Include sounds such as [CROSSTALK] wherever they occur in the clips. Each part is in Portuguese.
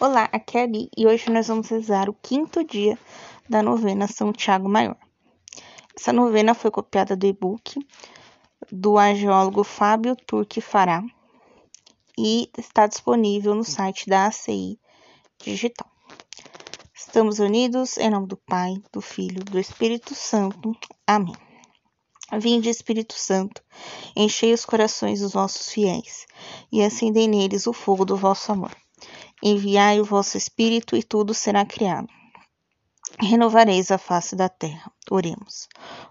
Olá, aqui é a Ali e hoje nós vamos rezar o quinto dia da novena São Tiago Maior. Essa novena foi copiada do e-book do argeólogo Fábio Turque Fará e está disponível no site da ACI Digital. Estamos unidos em nome do Pai, do Filho, do Espírito Santo. Amém. Vinde, Espírito Santo, enchei os corações dos vossos fiéis e acendei neles o fogo do vosso amor. Enviai o vosso Espírito e tudo será criado. Renovareis a face da terra. Oremos.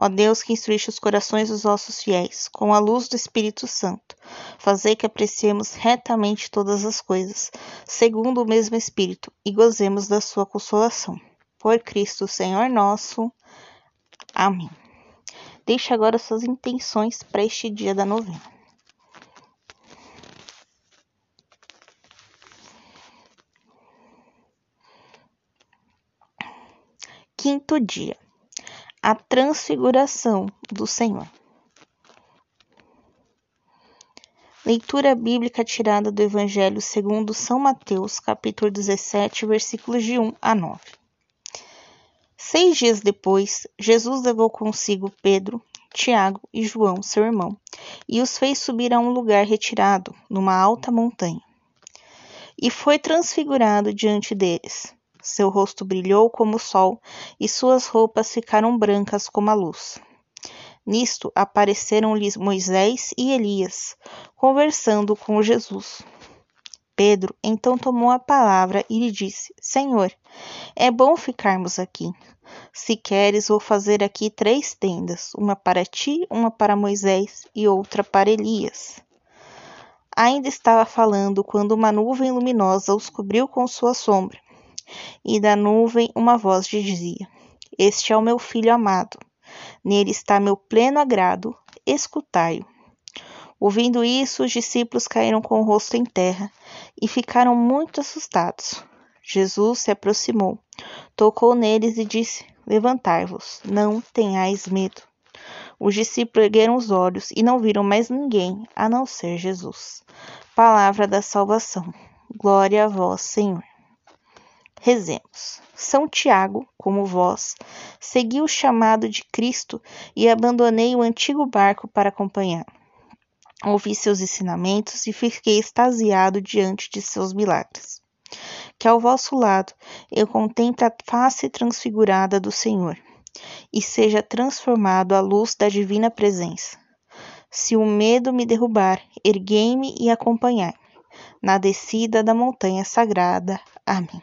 Ó Deus que instruíste os corações dos vossos fiéis, com a luz do Espírito Santo, fazei que apreciemos retamente todas as coisas, segundo o mesmo Espírito, e gozemos da sua consolação. Por Cristo, Senhor nosso. Amém. Deixe agora suas intenções para este dia da novena. Quinto dia, a transfiguração do Senhor. Leitura bíblica tirada do Evangelho segundo São Mateus, capítulo 17, versículos de 1 a 9. Seis dias depois, Jesus levou consigo Pedro, Tiago e João, seu irmão, e os fez subir a um lugar retirado, numa alta montanha. E foi transfigurado diante deles seu rosto brilhou como o sol e suas roupas ficaram brancas como a luz. Nisto apareceram-lhes Moisés e Elias, conversando com Jesus. Pedro então tomou a palavra e lhe disse: Senhor, é bom ficarmos aqui. Se queres, vou fazer aqui três tendas: uma para ti, uma para Moisés e outra para Elias. Ainda estava falando quando uma nuvem luminosa os cobriu com sua sombra e da nuvem uma voz dizia: Este é o meu filho amado. Nele está meu pleno agrado, escutai-o. Ouvindo isso, os discípulos caíram com o rosto em terra e ficaram muito assustados. Jesus se aproximou, tocou neles e disse: Levantai-vos, não tenhais medo. Os discípulos ergueram os olhos e não viram mais ninguém a não ser Jesus. Palavra da salvação. Glória a vós, Senhor. Rezemos. São Tiago, como vós, segui o chamado de Cristo e abandonei o antigo barco para acompanhar. Ouvi seus ensinamentos e fiquei extasiado diante de seus milagres. Que ao vosso lado eu contemple a face transfigurada do Senhor e seja transformado à luz da divina presença. Se o medo me derrubar, erguei-me e acompanhai na descida da montanha sagrada. Amém.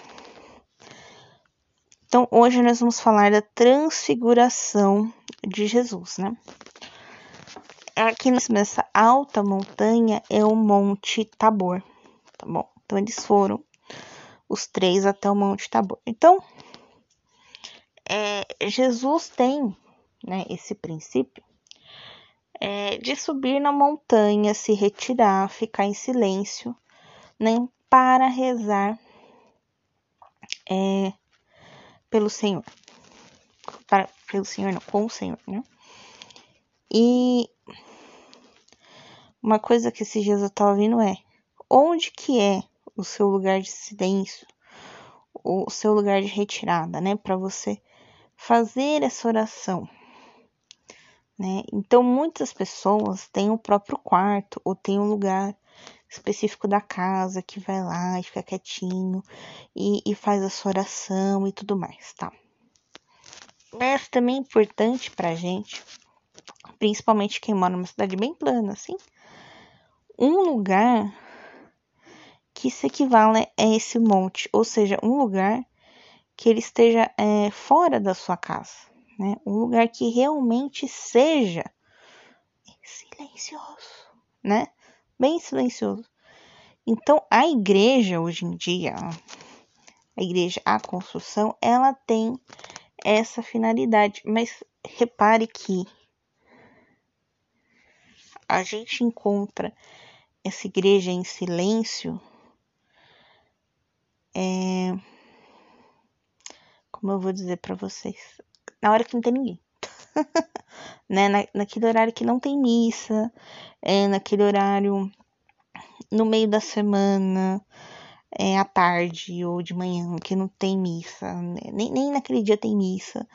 Então, hoje nós vamos falar da transfiguração de Jesus, né? Aqui nessa alta montanha é o Monte Tabor, tá bom? Então, eles foram os três até o Monte Tabor. Então, é, Jesus tem né, esse princípio é, de subir na montanha, se retirar, ficar em silêncio, né, para rezar é, pelo Senhor. Para, pelo Senhor, não, com o Senhor, né? E uma coisa que esses dias eu tava vendo é onde que é o seu lugar de silêncio, o seu lugar de retirada, né? Para você fazer essa oração. Né? Então, muitas pessoas têm o próprio quarto ou têm um lugar específico da casa que vai lá e fica quietinho e, e faz a sua oração e tudo mais, tá? Mas também é importante pra gente principalmente quem mora numa cidade bem plana, assim, um lugar que se equivale a esse monte, ou seja, um lugar que ele esteja é, fora da sua casa, né? Um lugar que realmente seja silencioso, né? Bem silencioso. Então, a igreja hoje em dia, a igreja, a construção, ela tem essa finalidade, mas repare que a gente encontra essa igreja em silêncio é, como eu vou dizer para vocês, na hora que não tem ninguém. [LAUGHS] né? Na, naquele horário que não tem missa, é, naquele horário no meio da semana, é, à tarde ou de manhã, que não tem missa, né? nem, nem naquele dia tem missa,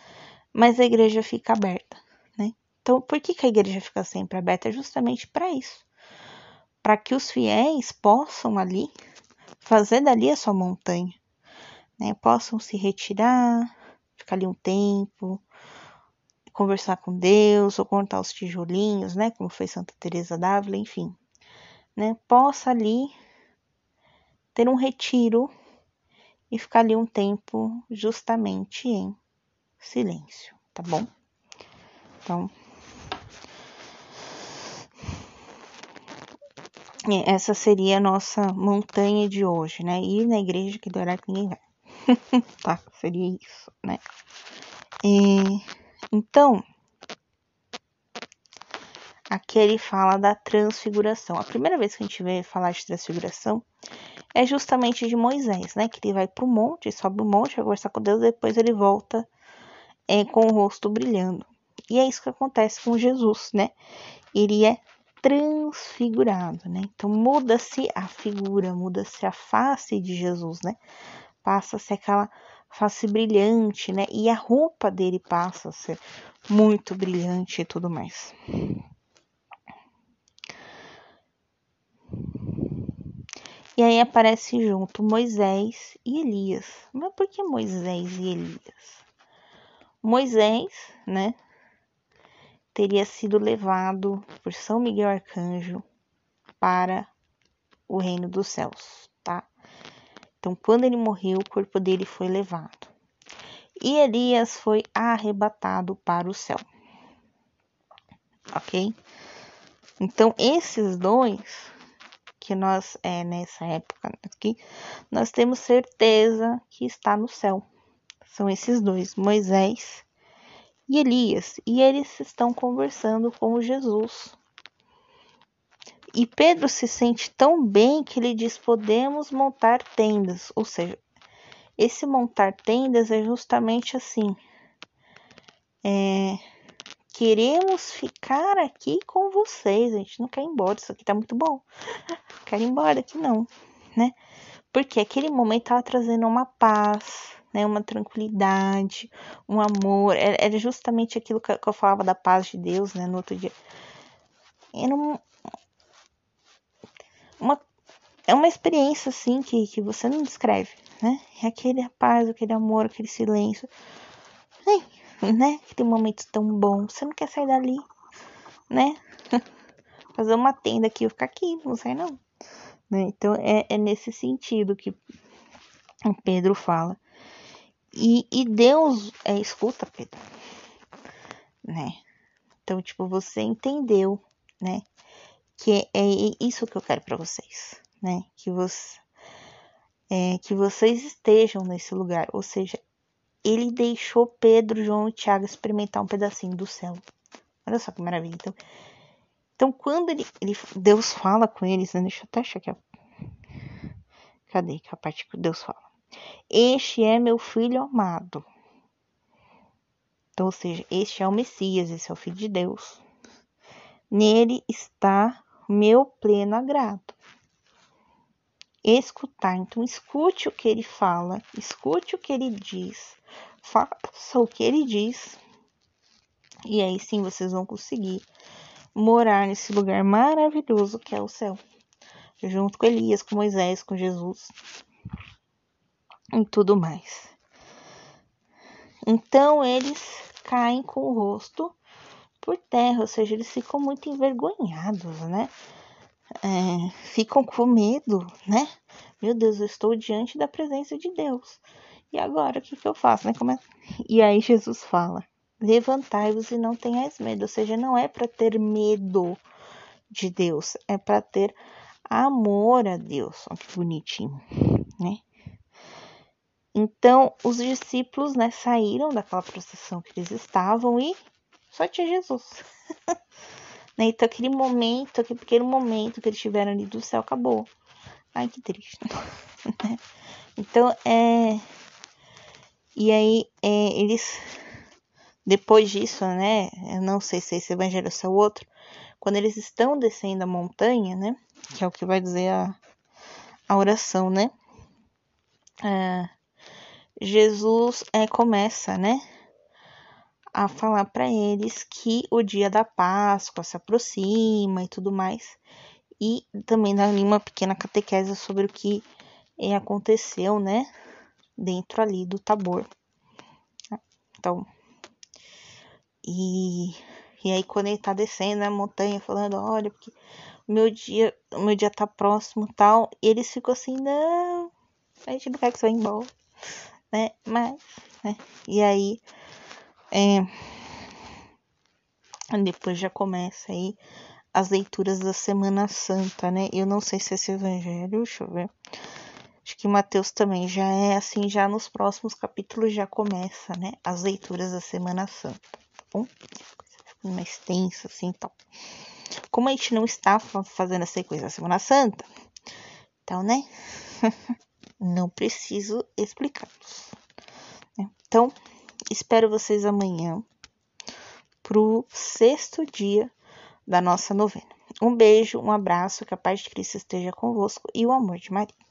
mas a igreja fica aberta, né? Então, por que, que a igreja fica sempre aberta? É justamente para isso, para que os fiéis possam ali fazer dali a sua montanha, né? Possam se retirar, ficar ali um tempo, conversar com Deus ou contar os tijolinhos, né? Como foi Santa Teresa d'Ávila, enfim, né? Possa ali ter um retiro e ficar ali um tempo justamente em silêncio, tá bom? Então, essa seria a nossa montanha de hoje, né? Ir na igreja que do horário que ninguém vai. [LAUGHS] tá, seria isso, né? E, então, aqui ele fala da transfiguração. A primeira vez que a gente vê falar de transfiguração é justamente de Moisés, né? Que ele vai para o monte, sobe o monte, vai conversar com Deus, depois ele volta é, com o rosto brilhando. E é isso que acontece com Jesus, né? Ele é transfigurado, né? Então muda-se a figura, muda-se a face de Jesus, né? Passa-se aquela face brilhante, né? E a roupa dele passa a ser muito brilhante e tudo mais. E aí aparece junto Moisés e Elias. Mas por que Moisés e Elias? Moisés, né, teria sido levado por São Miguel Arcanjo para o reino dos céus? Então, quando ele morreu, o corpo dele foi levado. E Elias foi arrebatado para o céu. Ok? Então, esses dois que nós, é, nessa época aqui, nós temos certeza que está no céu. São esses dois, Moisés e Elias, e eles estão conversando com Jesus. E Pedro se sente tão bem que ele diz: podemos montar tendas. Ou seja, esse montar tendas é justamente assim. É, queremos ficar aqui com vocês. A gente não quer ir embora. Isso aqui tá muito bom. Quero ir embora aqui não, né? Porque aquele momento tava trazendo uma paz, né? Uma tranquilidade, um amor. Era justamente aquilo que eu falava da paz de Deus, né? No outro dia. Era um, uma, é uma experiência assim que, que você não descreve, né? É aquele paz, aquele amor, aquele silêncio. Né? né? Aquele momento tão bom. Você não quer sair dali, né? [LAUGHS] Fazer uma tenda aqui, eu ficar aqui, não sai não. Né? Então é, é nesse sentido que Pedro fala. E, e Deus é, escuta, Pedro. Né? Então, tipo, você entendeu, né? Que é, isso que eu quero para vocês, né? Que, você, é, que vocês estejam nesse lugar. Ou seja, ele deixou Pedro, João e Tiago experimentar um pedacinho do céu. Olha só que maravilha. Então, então quando ele, ele, Deus fala com eles, né? deixa eu até achar aqui. Cadê que a parte que Deus fala? Este é meu filho amado. Então, ou seja, este é o Messias, esse é o Filho de Deus. Nele está meu pleno agrado. Escutar, então escute o que ele fala, escute o que ele diz, faça o que ele diz, e aí sim vocês vão conseguir morar nesse lugar maravilhoso que é o céu, junto com Elias, com Moisés, com Jesus e tudo mais. Então eles caem com o rosto por terra, ou seja, eles ficam muito envergonhados, né? É, ficam com medo, né? Meu Deus, eu estou diante da presença de Deus. E agora, o que, que eu faço? Né? É... E aí Jesus fala: levantai-vos e não tenhais medo. Ou seja, não é para ter medo de Deus, é para ter amor a Deus. Olha que bonitinho, né? Então, os discípulos, né, saíram daquela procissão que eles estavam e só tinha Jesus. [LAUGHS] né? Então, aquele momento, aquele pequeno momento que eles tiveram ali do céu acabou. Ai, que triste. [LAUGHS] Né? então, é. E aí, é, eles. Depois disso, né? Eu não sei se esse evangelho é o outro. Quando eles estão descendo a montanha, né? Que é o que vai dizer a, a oração, né? É, Jesus é, começa, né, a falar para eles que o dia da Páscoa se aproxima e tudo mais, e também ali uma pequena catequese sobre o que é, aconteceu, né, dentro ali do Tabor. Então, e, e aí quando ele tá descendo a montanha, falando, olha, porque meu dia, meu dia tá próximo tal, e eles ficam assim, não, a gente não quer que você vá embora né? Mas, né? E aí, é, depois já começa aí as leituras da Semana Santa, né? Eu não sei se esse evangelho, deixa eu ver. Acho que Mateus também já é assim, já nos próximos capítulos já começa, né? As leituras da Semana Santa, tá bom? Coisa mais tensa, assim, tal. Como a gente não está fazendo essa coisa da Semana Santa, então, né? [LAUGHS] não preciso explicá-los. Né? Então, espero vocês amanhã para o sexto dia da nossa novena. Um beijo, um abraço, que a paz de Cristo esteja convosco e o amor de Maria.